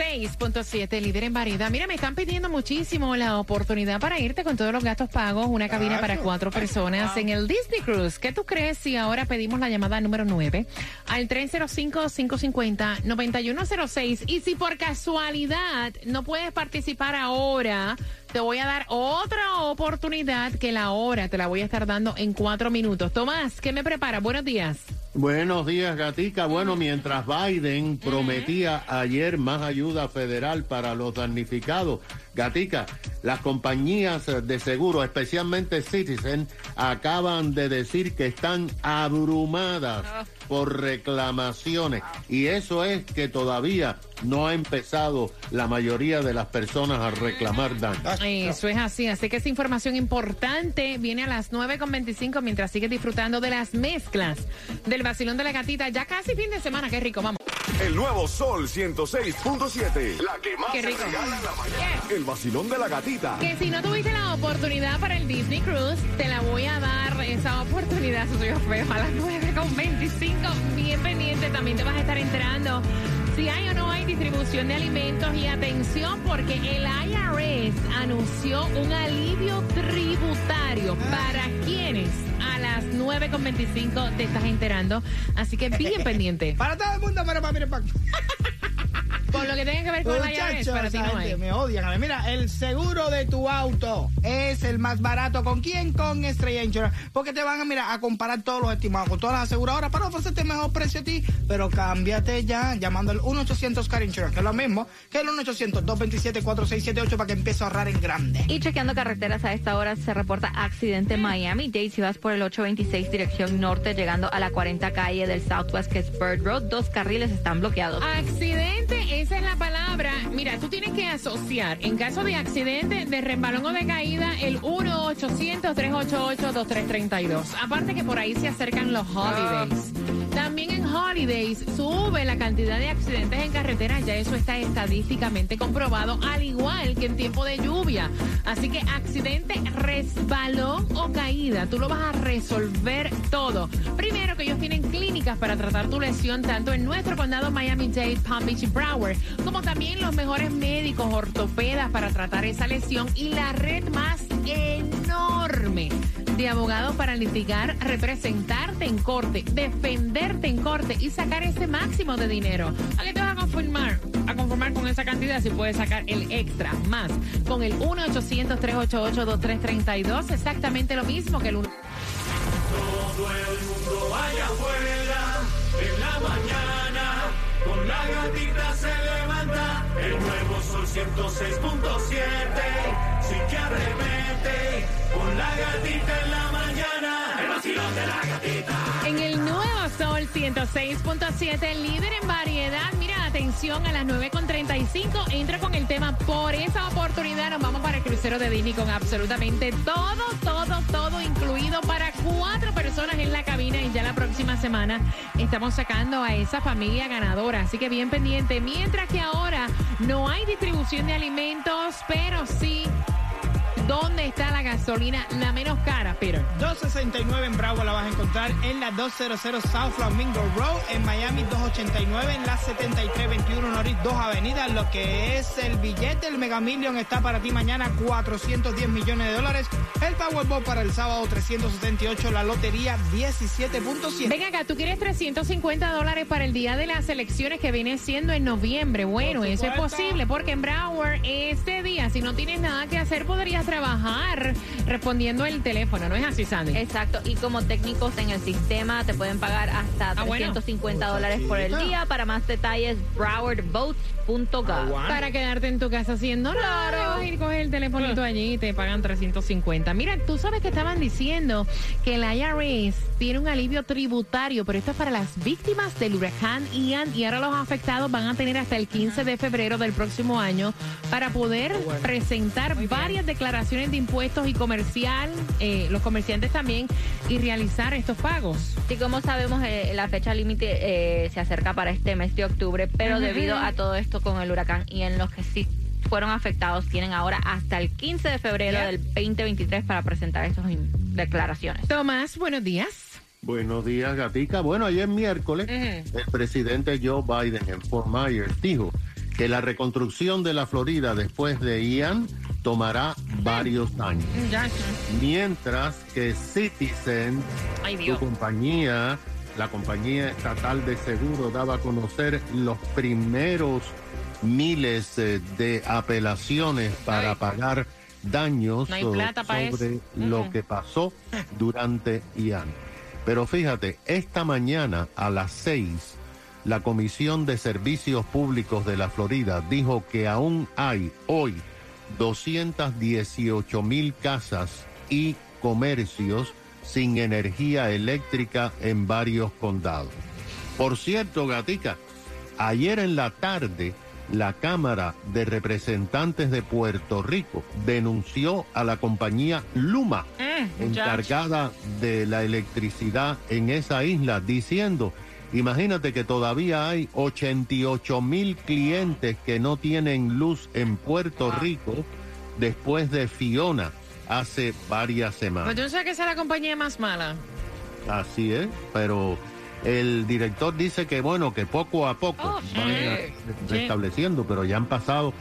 106.7, líder en variedad. Mira, me están pidiendo muchísimo la oportunidad para irte con todos los gastos pagos, una cabina para cuatro personas en el Disney Cruise. ¿Qué tú crees si ahora pedimos la llamada número 9 al 305-550-9106? Y si por casualidad no puedes participar ahora, te voy a dar otra oportunidad que la hora te la voy a estar dando en cuatro minutos. Tomás, ¿qué me prepara? Buenos días. Buenos días, Gatica. Bueno, mientras Biden prometía ayer más ayuda federal para los damnificados, Gatica, las compañías de seguro, especialmente Citizen, acaban de decir que están abrumadas por reclamaciones. Y eso es que todavía no ha empezado la mayoría de las personas a reclamar daño. Eso es así, así que esa información importante viene a las 9.25 mientras sigues disfrutando de las mezclas del vacilón de la gatita. Ya casi fin de semana, qué rico, vamos. El nuevo Sol 106.7. La que más Qué se regala en la mañana. El vacilón de la gatita. Que si no tuviste la oportunidad para el Disney Cruise, te la voy a dar esa oportunidad, eso soy feo, a las 9.25. Bien pendiente, también te vas a estar enterando si hay o no hay distribución de alimentos y atención porque el IRS anunció un alivio tributario para quienes las 9.25 te estás enterando. Así que bien pendiente. Para todo el mundo, para, mira, para. Con lo que tenga que ver con Muchachos, para ti esa no gente hay. me odian. A ver, mira, el seguro de tu auto es el más barato. ¿Con quién? Con Estrella Insurance. Porque te van a, mira, a comparar todos los estimados con todas las aseguradoras para ofrecerte mejor precio a ti. Pero cámbiate ya llamando al 1-800-CAR Insurance, que es lo mismo que el 1-800-227-4678 para que empieces a ahorrar en grande. Y chequeando carreteras a esta hora se reporta accidente en Miami-Dade. Si vas por el 826 dirección norte, llegando a la 40 calle del Southwest, que es Bird Road, dos carriles están bloqueados. Accidente, esa es la palabra. Mira, tú tienes que asociar, en caso de accidente, de resbalón o de caída, el 1-800-388-2332. Aparte que por ahí se acercan los holidays. También en holidays sube la cantidad de accidentes en carretera, ya eso está estadísticamente comprobado, al igual que en tiempo de lluvia. Así que accidente, resbalón o caída, tú lo vas a resolver todo. Primero que ellos tienen clínicas para tratar tu lesión tanto en nuestro condado Miami-Dade, Palm Beach y Broward, como también los mejores médicos ortopedas para tratar esa lesión y la red más enorme de abogados para litigar, representarte en corte, defenderte en corte y sacar ese máximo de dinero. ¿A qué te vas a conformar? A conformar con esa cantidad si puedes sacar el extra más con el 1-800-388-2332, exactamente lo mismo que el 1. Todo el mundo vaya afuera en la mañana. Con la gatita se levanta. El nuevo sol 106.7. Sí que arremete. Con la gatita en la mañana. En el nuevo Sol 106.7, líder en variedad. Mira, atención a las 9.35. Entra con el tema. Por esa oportunidad nos vamos para el crucero de Disney con absolutamente todo, todo, todo incluido para cuatro personas en la cabina. Y ya la próxima semana estamos sacando a esa familia ganadora. Así que bien pendiente. Mientras que ahora no hay distribución de alimentos, pero sí ¿Dónde está la gasolina la menos cara, Peter? 269 en Bravo la vas a encontrar en la 200 South Flamingo Road, en Miami 289 en la 7321 Norris 2 Avenida, lo que es el billete, el Mega Million está para ti mañana 410 millones de dólares, el Powerball para el sábado 378, la lotería 17.7. Ven acá, tú quieres 350 dólares para el día de las elecciones que viene siendo en noviembre. Bueno, eso es posible porque en Broward este día, si no tienes nada que hacer, podrías trabajar respondiendo el teléfono. ¿No es así, Sandy? Exacto, y como técnicos en el sistema te pueden pagar hasta Ah, bueno. 350 dólares por el día. Para más detalles, browardvotes.gov. Para quedarte en tu casa haciendo nada, vas a ir coger el telefonito allí y te pagan 350. Mira, tú sabes que estaban diciendo que el IRS tiene un alivio tributario, pero esto es para las víctimas del huracán Ian y ahora los afectados van a tener hasta el 15 de febrero del próximo año para poder presentar varias declaraciones de impuestos y comercial, eh, los comerciantes también, y realizar estos pagos. Y como sabemos, eh, la fecha límite eh, se acerca para este mes de octubre, pero debido a todo esto con el huracán y en los que sí fueron afectados, tienen ahora hasta el 15 de febrero Yep. del 2023 para presentar estas declaraciones. Tomás, buenos días. Buenos días, Gatica. Bueno, ayer miércoles, el presidente Joe Biden en Fort Myers dijo que la reconstrucción de la Florida después de Ian tomará varios años. Ya, Mientras que Citizen, Ay, su compañía, la compañía estatal de seguro, daba a conocer los primeros miles eh, de apelaciones para Ay. pagar daños No sobre lo que pasó durante Ian. Pero fíjate, esta mañana a las seis, la Comisión de Servicios Públicos de la Florida dijo que aún hay hoy 218 mil casas y comercios sin energía eléctrica en varios condados. Por cierto, Gatica, ayer en la tarde, la Cámara de Representantes de Puerto Rico denunció a la compañía Luma, Mm, encargada de la electricidad en esa isla, diciendo, imagínate que todavía hay 88 mil clientes que no tienen luz en Puerto Rico después de Fiona hace varias Pues semanas. tú no sabes que es la compañía más mala. Así es, pero el director dice que bueno, que poco a poco Oh, van a sí. restableciendo, pero ya han pasado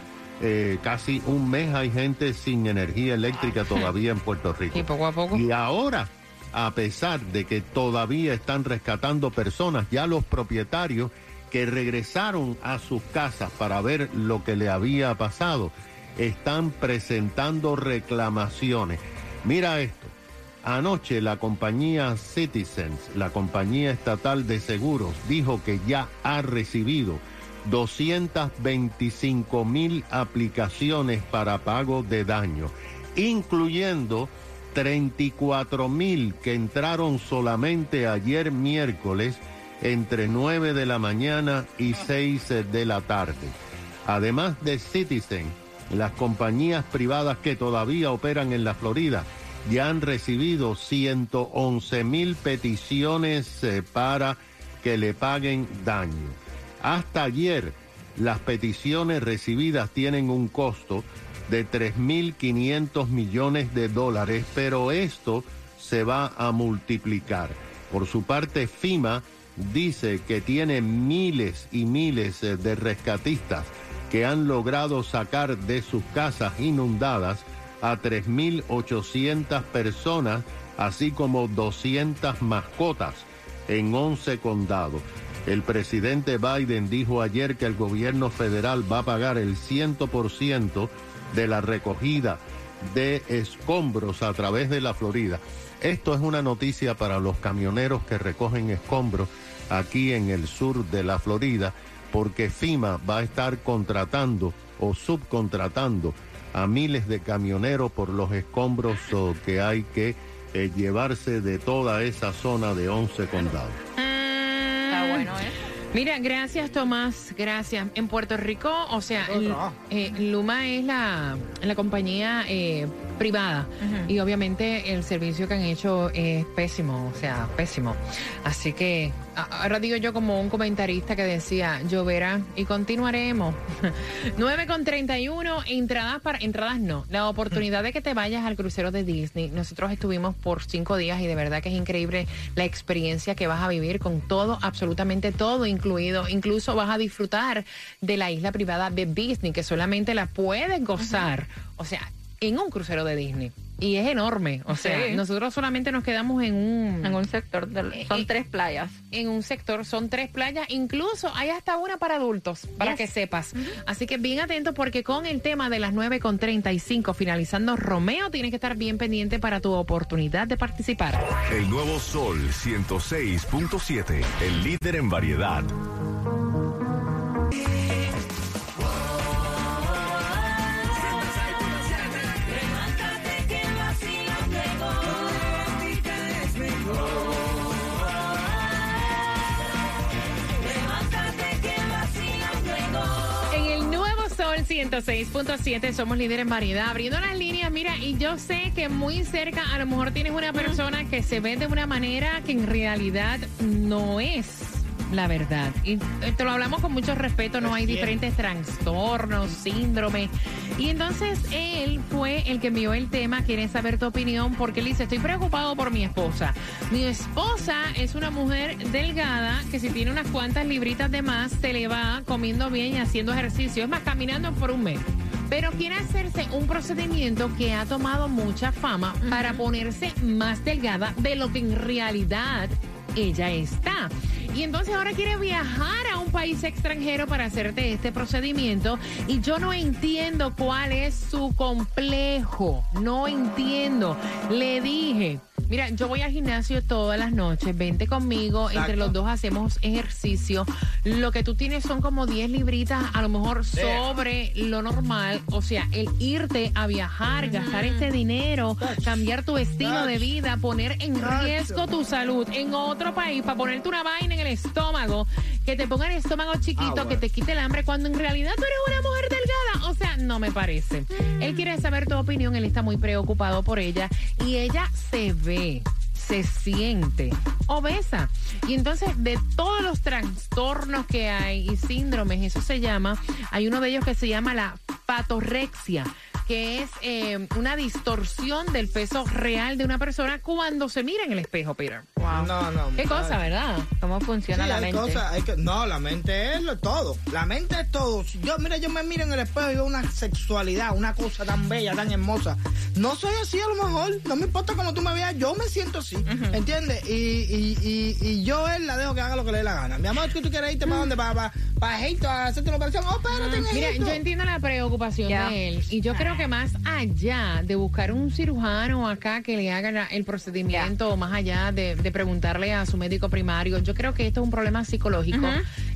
eh, casi un mes, hay gente sin energía eléctrica todavía en Puerto Rico. Y poco a poco. Y ahora, a pesar de que todavía están rescatando personas, ya los propietarios que regresaron a sus casas para ver lo que le había pasado, están presentando reclamaciones. Mira esto. Anoche la compañía Citizens, la compañía estatal de seguros, dijo que ya ha recibido 225 mil aplicaciones para pago de daño, incluyendo 34 mil que entraron solamente ayer miércoles entre 9 de la mañana y 6 de la tarde. Además de Citizen, las compañías privadas que todavía operan en la Florida ya han recibido 111 mil peticiones eh, para que le paguen daño. Hasta ayer, las peticiones recibidas tienen un costo de 3.500 millones de dólares, pero esto se va a multiplicar. Por su parte, FIMA dice que tiene miles y miles eh, de rescatistas que han logrado sacar de sus casas inundadas a 3.800 personas, así como 200 mascotas en 11 condados. El presidente Biden dijo ayer que el gobierno federal va a pagar el 100% de la recogida de escombros a través de la Florida. Esto es una noticia para los camioneros que recogen escombros aquí en el sur de la Florida, porque FIMA va a estar contratando o subcontratando a miles de camioneros por los escombros que hay que eh, llevarse de toda esa zona de 11 condados. Está bueno, ¿eh? Mira, gracias Tomás, gracias. En Puerto Rico, o sea, eh, Luma es la, la compañía eh, privada. Y obviamente el servicio que han hecho es pésimo, o sea, pésimo. Así que ahora digo yo como un comentarista que decía, lloverá y continuaremos. 9 con 31, entradas para, entradas no, la oportunidad de que te vayas al crucero de Disney. Nosotros estuvimos por cinco días y de verdad que es increíble la experiencia que vas a vivir con todo, absolutamente todo incluido. Incluso vas a disfrutar de la isla privada de Disney, que solamente la puedes gozar, o sea, en un crucero de Disney. Y es enorme, o sea, Sí. nosotros solamente nos quedamos en un En un sector, del- Eh, son eh, tres playas. en un sector, son tres playas, incluso hay hasta una para adultos, para Yes. que sepas. Así que bien atento porque con el tema de las 9 con 35, finalizando Romeo, tienes que estar bien pendiente para tu oportunidad de participar. El nuevo Sol 106.7. El líder en variedad. 106.7 somos líderes en variedad. Abriendo las líneas, mira, y yo sé que muy cerca a lo mejor tienes una persona que se ve de una manera que en realidad no es la verdad. Y eh, te lo hablamos con mucho respeto, no hay diferentes trastornos, síndromes. Y entonces él fue el que envió el tema, quiere saber tu opinión, porque él dice, estoy preocupado por mi esposa. Mi esposa es una mujer delgada que si tiene unas cuantas libritas de más, se le va comiendo bien y haciendo ejercicio. Es más, caminando por un mes. Pero quiere hacerse un procedimiento que ha tomado mucha fama para ponerse más delgada de lo que en realidad ella está. Y entonces ahora quiere viajar a un país extranjero para hacerte este procedimiento y yo no entiendo cuál es su complejo, no entiendo. Le dije, mira, yo voy al gimnasio todas las noches, vente conmigo, entre los dos hacemos ejercicio. Lo que tú tienes son como 10 libritas, a lo mejor sobre lo normal, o sea, el irte a viajar, gastar este dinero, cambiar tu estilo de vida, poner en riesgo tu salud en otro país para ponerte una vaina en el estómago, que te ponga el estómago chiquito, que te quite el hambre, cuando en realidad tú eres una mujer delgada. O sea, no me parece. Él quiere saber tu opinión, él está muy preocupado por ella y ella se ve se siente obesa. Y entonces, de todos los trastornos que hay y síndromes, eso se llama, hay uno de ellos que se llama la patorexia que es eh, una distorsión del peso real de una persona cuando se mira en el espejo, Peter. Wow. No, no. Qué cosa, ¿verdad? ¿Cómo funciona Sí, la hay mente? hay que- no, la mente es lo todo. La mente es todo. Si Yo, mira, yo me miro en el espejo y veo una sexualidad, una cosa tan bella, tan hermosa. No soy así a lo mejor. No me importa cómo tú me veas, yo me siento así. ¿Entiendes? Y, y, y, y yo él la dejo que haga lo que le dé la gana. Mi amor, ¿tú, tú quieres irte para dónde? Para, para, para Egipto a hacerte una operación. Oh, espérate, en Mira, Egipto. yo entiendo la preocupación Ya. de él y yo creo que más allá de buscar un cirujano acá que le haga el procedimiento, más allá de, de preguntarle a su médico primario, yo creo que esto es un problema psicológico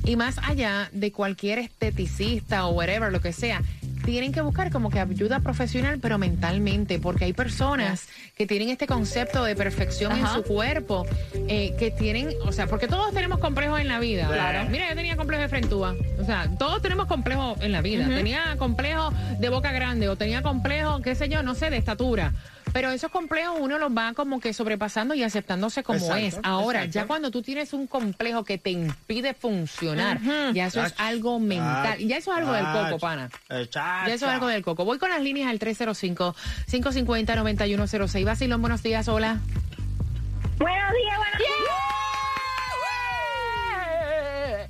y más allá de cualquier esteticista o whatever, lo que sea. Tienen que buscar como que ayuda profesional, pero mentalmente, porque hay personas que tienen este concepto de perfección en su cuerpo, eh, que tienen, o sea, porque todos tenemos complejos en la vida. Claro. Mira, yo tenía complejo de frentúa. O sea, todos tenemos complejos en la vida. Tenía complejo de boca grande o tenía complejo, qué sé yo, no sé, de estatura. Pero esos complejos uno los va como que sobrepasando y aceptándose como Exacto, es. Ahora, exacto. ya cuando tú tienes un complejo que te impide funcionar, ya eso es algo mental. Ya eso es algo del coco, pana. eh, Ya eso es algo del coco. Voy con las líneas al 305-550-9106. Basilón, buenos días, hola. Buenos días, buenos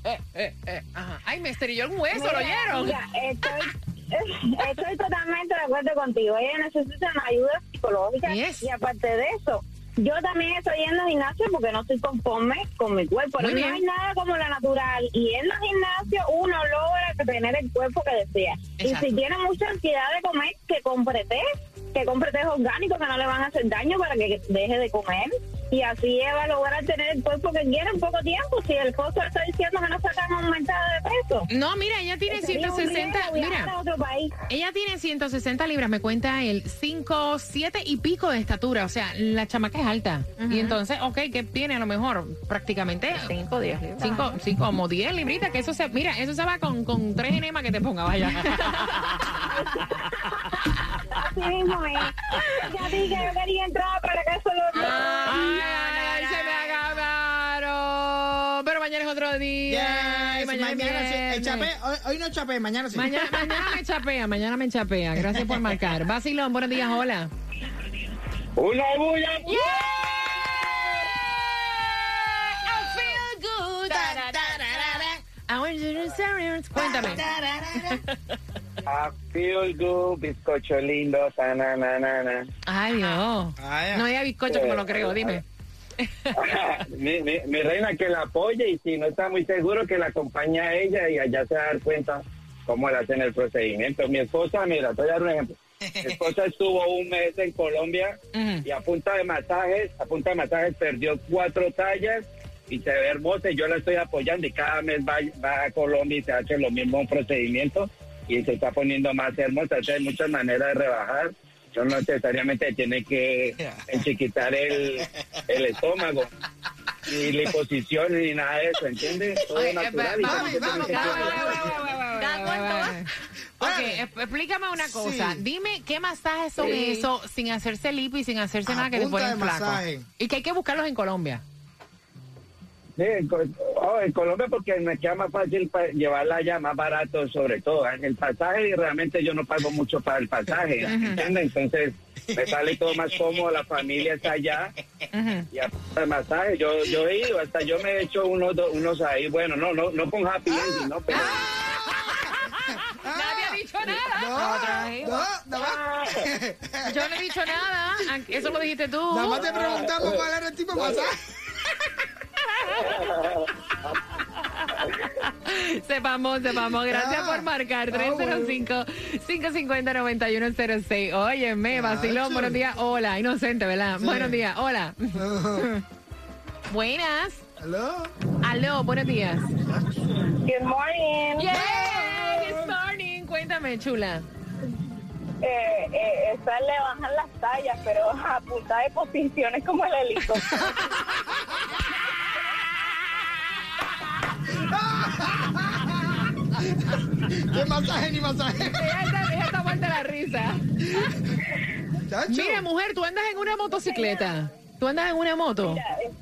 Eh, eh, eh, ajá. Ay, me estrelló un hueso, ¿lo días. oyeron? Mira, estoy, estoy totalmente de acuerdo contigo. Ella necesita una ayuda psicológica. Yes. Y aparte de eso, yo también estoy yendo al gimnasio porque no estoy conforme con mi cuerpo. Muy no bien. hay nada como la natural. Y en el gimnasio uno logra tener el cuerpo que desea. Exacto. Y si tiene mucha ansiedad de comer, que compre té, que compre té orgánicos que no le van a hacer daño para que deje de comer. Y así ella va a lograr tener el cuerpo que quiere en poco tiempo. Si el esposo está diciendo que no está tan aumentado de peso. No, mira, ella tiene Sería un 160, riesgo viajar mira, a otro país. ella tiene 160 libras, me cuenta él, 5, 7 y pico de estatura, o sea, la chamaca es alta. Y entonces, ok, ¿qué tiene a lo mejor? Prácticamente 5 días. 5, sí, como 10 libritas, que eso se, mira, eso se va con, con tres enemas que te ponga, vaya. así mismo es. Ya dije que yo quería entrar para Ay, ay, ay, se me acabaron. Pero mañana es otro día. Yes, mañana, mañana, es sí. El chapé, hoy, hoy no chapé, mañana sí. Mañana, mañana me chapea, mañana me chapea. Gracias por marcar. Vacilón, buenos días, hola. Una bulla. I feel good. I want you to say- Cuéntame. I feel good, bizcocho lindo, sana, na, na, na. Ay, Dios. Ah, ya. No había bizcocho como lo creo, dime. mi, mi, mi reina que la apoye y si no está muy seguro que la acompañe a ella y allá se va a dar cuenta cómo le hacen el procedimiento. Mi esposa, mira, te voy a dar un ejemplo. Mi esposa estuvo un mes en Colombia y a punta de masajes, a punta de masajes perdió cuatro tallas y se ve hermosa y yo la estoy apoyando y cada mes va, va a Colombia y se hace lo mismo procedimiento y se está poniendo más hermosa. Entonces, hay muchas maneras de rebajar. No necesariamente tiene que enchiquitar el, el estómago, ni liposición, ni nada de eso, ¿entiendes? Todo Oye, natural. explícame una cosa. Sí. Dime qué masajes son Sí. esos sin hacerse lipo y sin hacerse A nada que te ponen flaco. masaje. Y que hay que buscarlos en Colombia. Sí, en, oh, en Colombia porque me queda más fácil llevarla allá, más barato sobre todo. En el pasaje y realmente yo no pago mucho para el pasaje, ¿entiendes? Entonces me sale todo más cómodo, la familia está allá y a de masaje yo yo he ido, hasta yo me he hecho unos do- unos ahí, bueno, no no no con happy ending, no, pero Nadie ha dicho nada. No, no, más, Yo no he dicho nada. Eso lo dijiste tú. nada más te preguntamos cuál era el tipo de masaje. Sepamos, sepamos. Gracias Ah, por marcar. ah, bueno. 305-550-9106. Óyeme, vacilón. Buenos días. Hola. Inocente, ¿verdad? Buenos días. Hola. Buenas. ¿Aló? Aló, buenos días. Good morning. Yeah, good morning. Cuéntame, chula. Eh, eh, esa le bajan las tallas, pero a punta de posiciones como el helicóptero. ¿Qué masaje ni masaje? Ella está, ella está muerta de la risa. Chacho. Mira, mujer, tú andas en una motocicleta. ¿Tú andas en una moto? Mira, eh,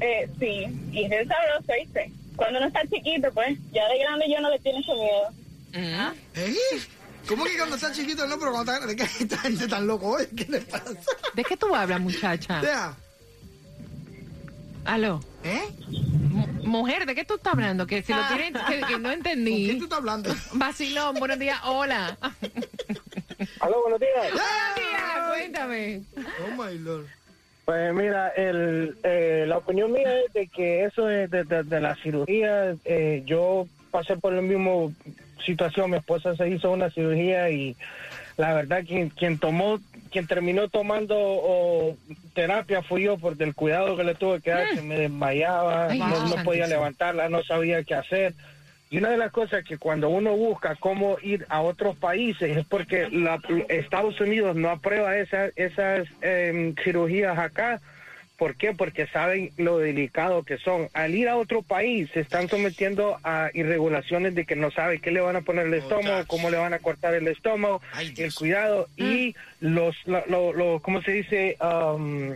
eh, sí, y es sabroso, ¿viste? Cuando uno está chiquito, pues, ya de grande yo no le tiene ese miedo. ¿Eh? ¿Cómo que cuando está chiquito no? Pero cuando está grande, ¿qué esta gente tan loco hoy? ¿Qué le pasa? ¿De qué tú hablas, muchacha? Vea, Aló. ¿eh? Mu- mujer, ¿de qué tú estás hablando? Que si lo tienes, que, que no ¿Con entendí. quién tú estás hablando? Vacilón, buenos días, hola. Aló, buenos días. Buenos días, cuéntame. Oh my lord. Pues mira, el, eh, la opinión mía es de que eso es de, de- de la cirugía. eh, yo pasé por la misma situación. Mi esposa se hizo una cirugía y la verdad quien, quien tomó, quien terminó tomando oh, terapia fui yo por el cuidado que le tuve que dar. que me desmayaba, Ay, no, podía levantarla, no sabía qué hacer. Y una de las cosas que cuando uno busca cómo ir a otros países es porque la- Estados Unidos no aprueba esa- esas em, cirugías acá. ¿Por qué? Porque saben lo delicado que son. Al ir a otro país se están sometiendo a irregulaciones de que no sabe qué le van a poner el estómago, Muchacho. cómo le van a cortar el estómago, Ay, el cuidado y los, lo, lo- lo- ¿cómo se dice? Um,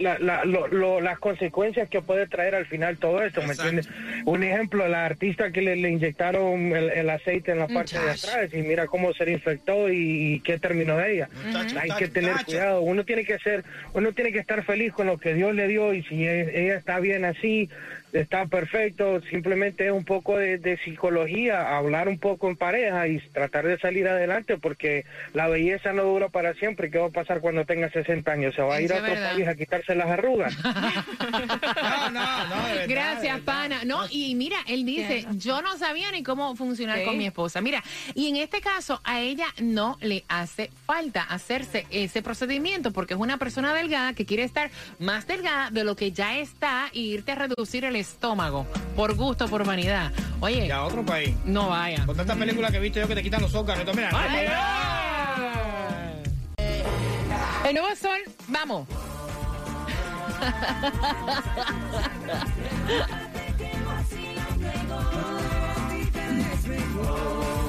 la- la- lo- lo- las consecuencias que puede traer al final todo esto, ¿me entiendes? Un ejemplo, la artista que le, le inyectaron el, el aceite en la parte de atrás y mira cómo se le infectó y, y qué terminó de ella. Muchacho, Hay que tener muchacho. cuidado, uno tiene que ser, uno tiene que estar feliz con lo que Dios le dio y si e- ella está bien así, está perfecto, simplemente es un poco de, de psicología, hablar un poco en pareja y tratar de salir adelante porque la belleza no dura para siempre. ¿Qué va a pasar cuando tenga 60 años? ¿Se va a ir a otro verdad. país a quitarse las arrugas? No, no, no, de verdad, Gracias, de pana. No, y mira, él dice, yo no sabía ni cómo funcionar Sí. con mi esposa. Mira, y en este caso a ella no le hace falta hacerse ese procedimiento porque es una persona delgada que quiere estar más delgada de lo que ya está y irte a reducir el estómago por gusto, por vanidad. Oye, Y a otro país. no vaya. Con tantas películas que he visto yo que te quitan los órganos. Entonces, mira, Ay, El nuevo sol, vamos.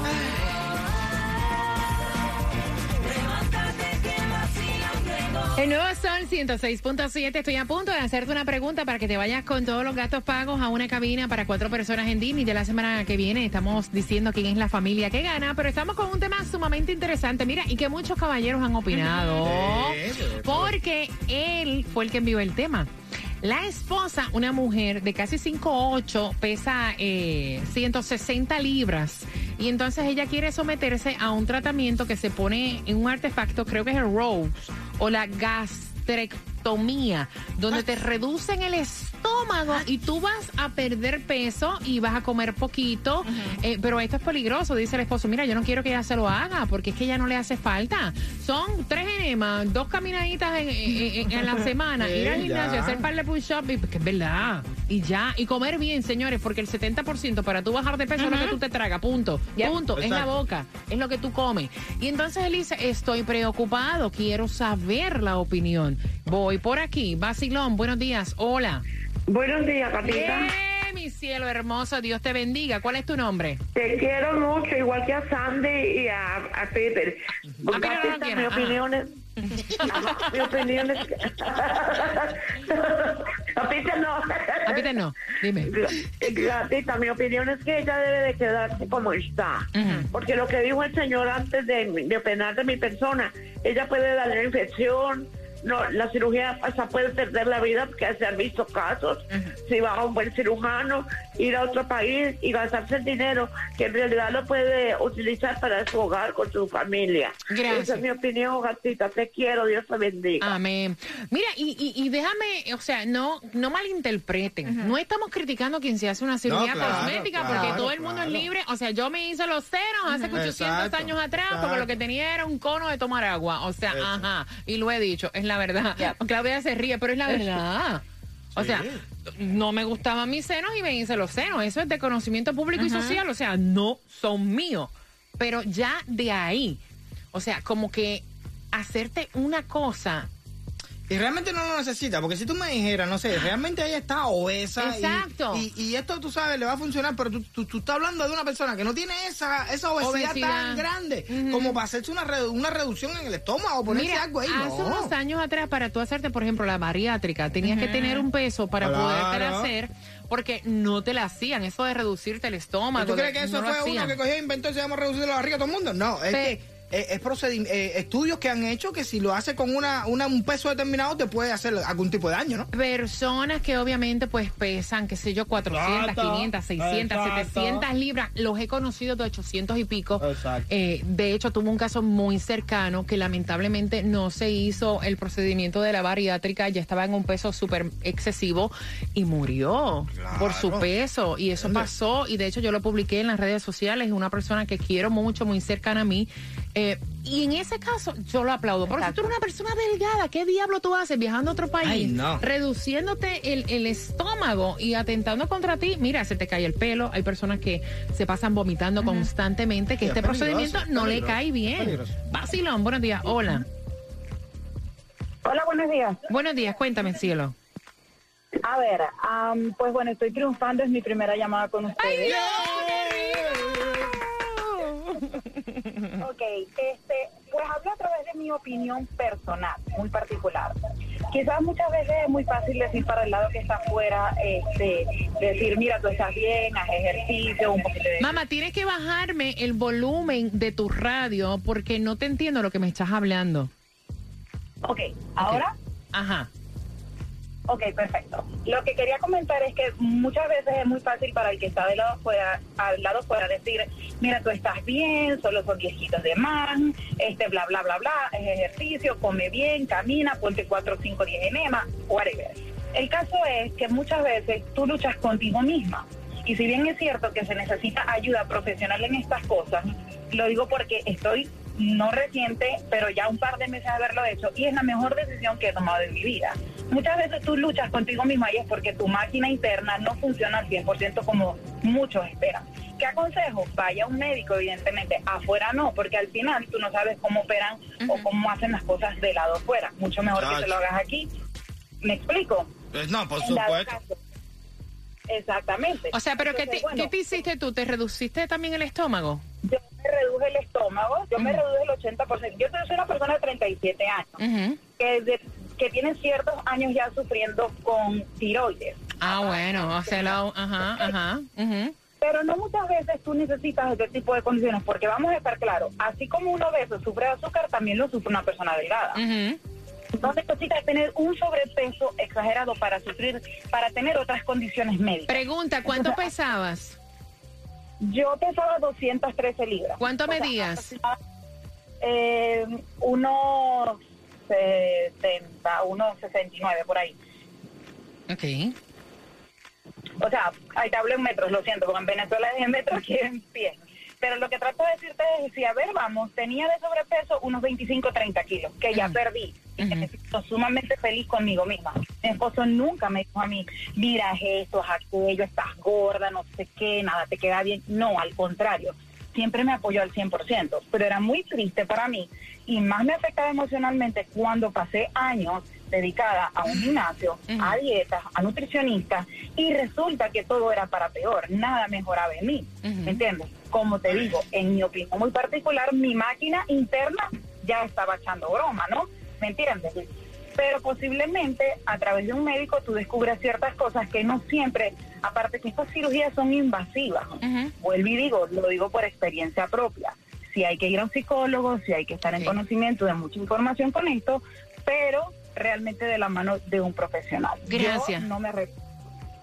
El nuevo Sol 106.7. Estoy a punto de hacerte una pregunta para que te vayas con todos los gastos pagos a una cabina para cuatro personas en Disney. De la semana que viene estamos diciendo quién es la familia que gana, pero estamos con un tema sumamente interesante. Mira, y que muchos caballeros han opinado. Porque él fue el que envió el tema. La esposa, una mujer de casi 5'8, pesa eh, 160 libras. Y entonces ella quiere someterse a un tratamiento que se pone en un artefacto, creo que es el Rose, o la gastrectomía, donde te reducen el estómago y tú vas a perder peso y vas a comer poquito. Eh, pero esto es peligroso, dice el esposo. Mira, yo no quiero que ella se lo haga porque es que ella no le hace falta. Son tres enemas, dos caminaditas en, en- en- en la semana, ir al gimnasio, ya. hacer par de push-up, y- que es verdad. Y ya, y comer bien, señores, porque el 70% para tú bajar de peso es lo que tú te tragas, punto. Punto, es la boca, es lo que tú comes. Y entonces él dice, estoy preocupado, quiero saber la opinión. Voy por aquí, Basilón, buenos días, hola. Buenos días, Catita. Eh, mi cielo hermoso, Dios te bendiga. ¿Cuál es tu nombre? Te quiero mucho, igual que a Sandy y a, a Peter. A Peter no lo mi opinión es... mi opinión es... a Peter no. A Peter no, dime. Gatita, mi opinión es que ella debe de quedarse como está. Porque lo que dijo el señor antes de, de opinar de mi persona, ella puede darle una infección, no, la cirugía hasta puede perder la vida porque se han visto casos. Si va a un buen cirujano, ir a otro país y gastarse el dinero que en realidad lo puede utilizar para su hogar con su familia. Gracias. Esa es mi opinión, gatita. Te quiero, Dios te bendiga. Amén. Mira, y, y, y déjame, o sea, no, no malinterpreten. No estamos criticando a quien se hace una cirugía claro, cosmética, claro, porque todo el mundo es libre. O sea, yo me hice los senos hace 800 Exacto, años atrás, porque lo que tenía era un cono de tomar agua. O sea, Eso. ajá. Y lo he dicho, es la verdad. Claudia se ríe, pero es la verdad. O sea, no me gustaban mis senos y me hice los senos. Eso es de conocimiento público y social. O sea, no son míos. Pero ya de ahí, o sea, como que hacerte una cosa Y realmente no lo necesita, porque si tú me dijeras, no sé, realmente ella está obesa. Exacto. Y, y esto, tú sabes, le va a funcionar, pero tú, tú, tú estás hablando de una persona que no tiene esa, esa obesidad, Obesidad. tan grande como para hacerse una, redu- una reducción en el estómago, ponerse Mira, algo ahí. hace no. unos años atrás, para tú hacerte, por ejemplo, la bariátrica, tenías que tener un peso para Claro. poder hacer, porque no te la hacían, eso de reducirte el estómago. ¿Tú crees que eso no fue uno que cogió e inventó y se llama reducir la barriga a todo el mundo? No, es Pe- que es procedim- eh, estudios que han hecho que si lo hace con una, una- un peso determinado te puede hacer algún tipo de daño, ¿no? Personas que obviamente pues pesan, qué sé yo, 400, Exacto, 500, 600, exacto. 700 libras. Los he conocido de 800 y pico. Exacto. Eh, de hecho, tuvo un caso muy cercano que lamentablemente no se hizo el procedimiento de la bariátrica. Ya estaba en un peso súper excesivo y murió por su peso. Y eso pasó. Y de hecho yo lo publiqué en las redes sociales. Es una persona que quiero mucho, muy cercana a mí. Eh, y en ese caso yo lo aplaudo. Porque si tú eres una persona delgada, ¿qué diablo tú haces viajando a otro país? Ay, no. reduciéndote el, el estómago y atentando contra ti, mira, se te cae el pelo. Hay personas que se pasan vomitando constantemente, que Sí, este es procedimiento es no le cae bien. Basilón, buenos días. Hola. Hola, buenos días. Buenos días, cuéntame, cielo. A ver, am, pues bueno, estoy triunfando, es mi primera llamada con ustedes. Ok, este, pues hablo a través de mi opinión personal, muy particular. Quizás muchas veces es muy fácil decir para el lado que está afuera, este, decir, mira, tú estás bien, haz ejercicio, un poquito de... Mamá, tienes que bajarme el volumen de tu radio porque no te entiendo lo que me estás hablando. Ok, ahora... Ajá. Ok, perfecto. Lo que quería comentar es que muchas veces es muy fácil para el que está del lado fuera, al lado fuera decir, mira, tú estás bien, solo son viejitos de más, este, bla, bla, bla, bla, es ejercicio, come bien, camina, ponte 4, 5, 10 enema, whatever. El caso es que muchas veces tú luchas contigo misma. Y si bien es cierto que se necesita ayuda profesional en estas cosas, lo digo porque estoy no reciente, pero ya un par de meses haberlo hecho y es la mejor decisión que he tomado en mi vida. Muchas veces tú luchas contigo misma y es porque tu máquina interna no funciona al 100% como muchos esperan. ¿Qué aconsejo? Vaya a un médico, evidentemente. Afuera no, porque al final tú no sabes cómo operan o cómo hacen las cosas de lado afuera. Mucho mejor que te lo hagas aquí. ¿Me explico? Pues no, por En supuesto. caso. Exactamente. O sea, pero ¿qué te, bueno, ¿qué te hiciste tú? ¿Te reduciste también el estómago? Yo me reduje el estómago, yo me reduje el 80%. Yo soy una persona de 37 años, Ujú. que, de- que tiene ciertos años ya sufriendo con tiroides. Ah, bueno, o sea, la- ajá, ajá. Pero no muchas veces tú necesitas este tipo de condiciones, porque vamos a estar claros, así como un obeso sufre de azúcar, también lo sufre una persona delgada. Ujú. No necesitas tener un sobrepeso exagerado para sufrir, para tener otras condiciones médicas. Pregunta, ¿cuánto Entonces, pesabas? Yo pesaba 213 libras. ¿Cuánto O sea, medías? Eh, unos 70, unos 69 por ahí. Ok. O sea, ahí te hablo en metros, lo siento, porque en Venezuela es en metros aquí en pies. Pero lo que trato de decirte es, si a ver, vamos, tenía de sobrepeso unos 25, 30 kilos, que ya perdí. Y que me siento sumamente feliz conmigo misma. Mi esposo nunca me dijo a mí, mira, es esto, es aquello, estás gorda, no sé qué, nada te queda bien. No, al contrario. Siempre me apoyó al 100%, pero era muy triste para mí y más me afectaba emocionalmente cuando pasé años dedicada a un gimnasio, a dietas, a nutricionistas y resulta que todo era para peor, nada mejoraba en mí, ¿me entiendes? Como te digo, en mi opinión muy particular, mi máquina interna ya estaba echando broma, ¿no? ¿Me entiendes? Pero posiblemente a través de un médico tú descubres ciertas cosas que no siempre, aparte que estas cirugías son invasivas, vuelvo y digo, lo digo por experiencia propia. Si hay que ir a un psicólogo, si hay que estar en conocimiento de mucha información con esto, pero realmente de la mano de un profesional. Yo Gracias. no me arrepiento.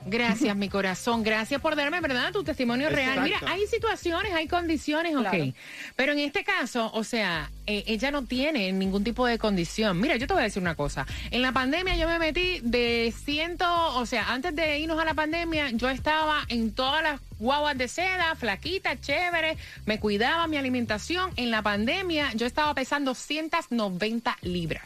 Gracias, mi corazón. Gracias por darme, ¿verdad? Tu testimonio real. Mira, hay situaciones, hay condiciones, ok. Claro. Pero en este caso, o sea, eh, ella no tiene ningún tipo de condición. Mira, yo te voy a decir una cosa. En la pandemia yo me metí de ciento, o sea, antes de irnos a la pandemia, yo estaba en todas las guaguas de seda, flaquita, chévere, me cuidaba mi alimentación. En la pandemia yo estaba pesando 190 libras.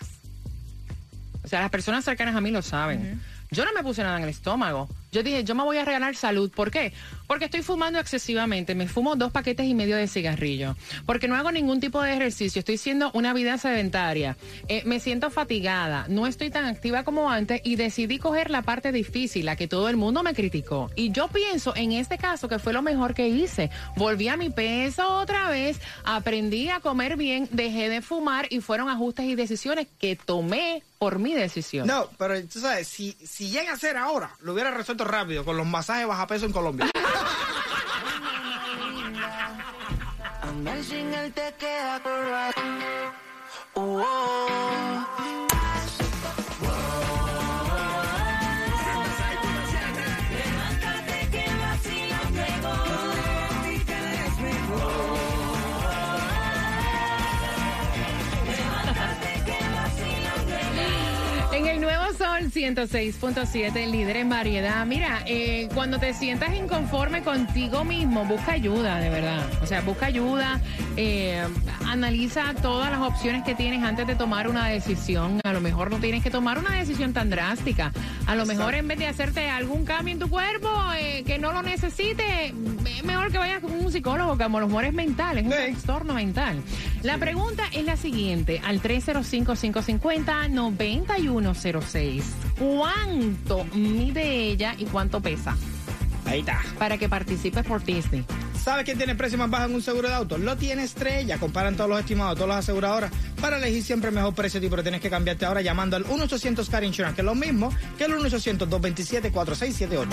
O sea, las personas cercanas a mí lo saben. Yo no me puse nada en el estómago. Yo dije, yo me voy a regalar salud. ¿Por qué? Porque estoy fumando excesivamente. Me fumo dos paquetes y medio de cigarrillo. Porque no hago ningún tipo de ejercicio. Estoy siendo una vida sedentaria. Eh, me siento fatigada. No estoy tan activa como antes. Y decidí coger la parte difícil, la que todo el mundo me criticó. Y yo pienso en este caso que fue lo mejor que hice. Volví a mi peso otra vez. Aprendí a comer bien. Dejé de fumar. Y fueron ajustes y decisiones que tomé por mi decisión. No, pero tú sabes, si, si llega a ser ahora, lo hubiera resuelto rápido con los masajes baja peso en Colombia. Andar sin él te queda Sol 106.7, líder en variedad. Mira, eh, cuando te sientas inconforme contigo mismo, busca ayuda, de verdad. O sea, busca ayuda, eh, analiza todas las opciones que tienes antes de tomar una decisión. A lo mejor no tienes que tomar una decisión tan drástica. A lo mejor en vez de hacerte algún cambio en tu cuerpo eh, que no lo necesite, es mejor que vayas con un psicólogo, como los humores mentales, un trastorno mental. La pregunta es la siguiente, al 305-550-9106. ¿Cuánto mide ella y cuánto pesa? Ahí está. Para que participes por Disney. ¿Sabes quién tiene el precio más bajo en un seguro de auto? Lo tiene Estrella. Comparan todos los estimados, todas las aseguradoras para elegir siempre el mejor precio pero tienes que cambiarte ahora llamando al 1-800 Car Insurance, que es lo mismo que el 1-800-227-4678.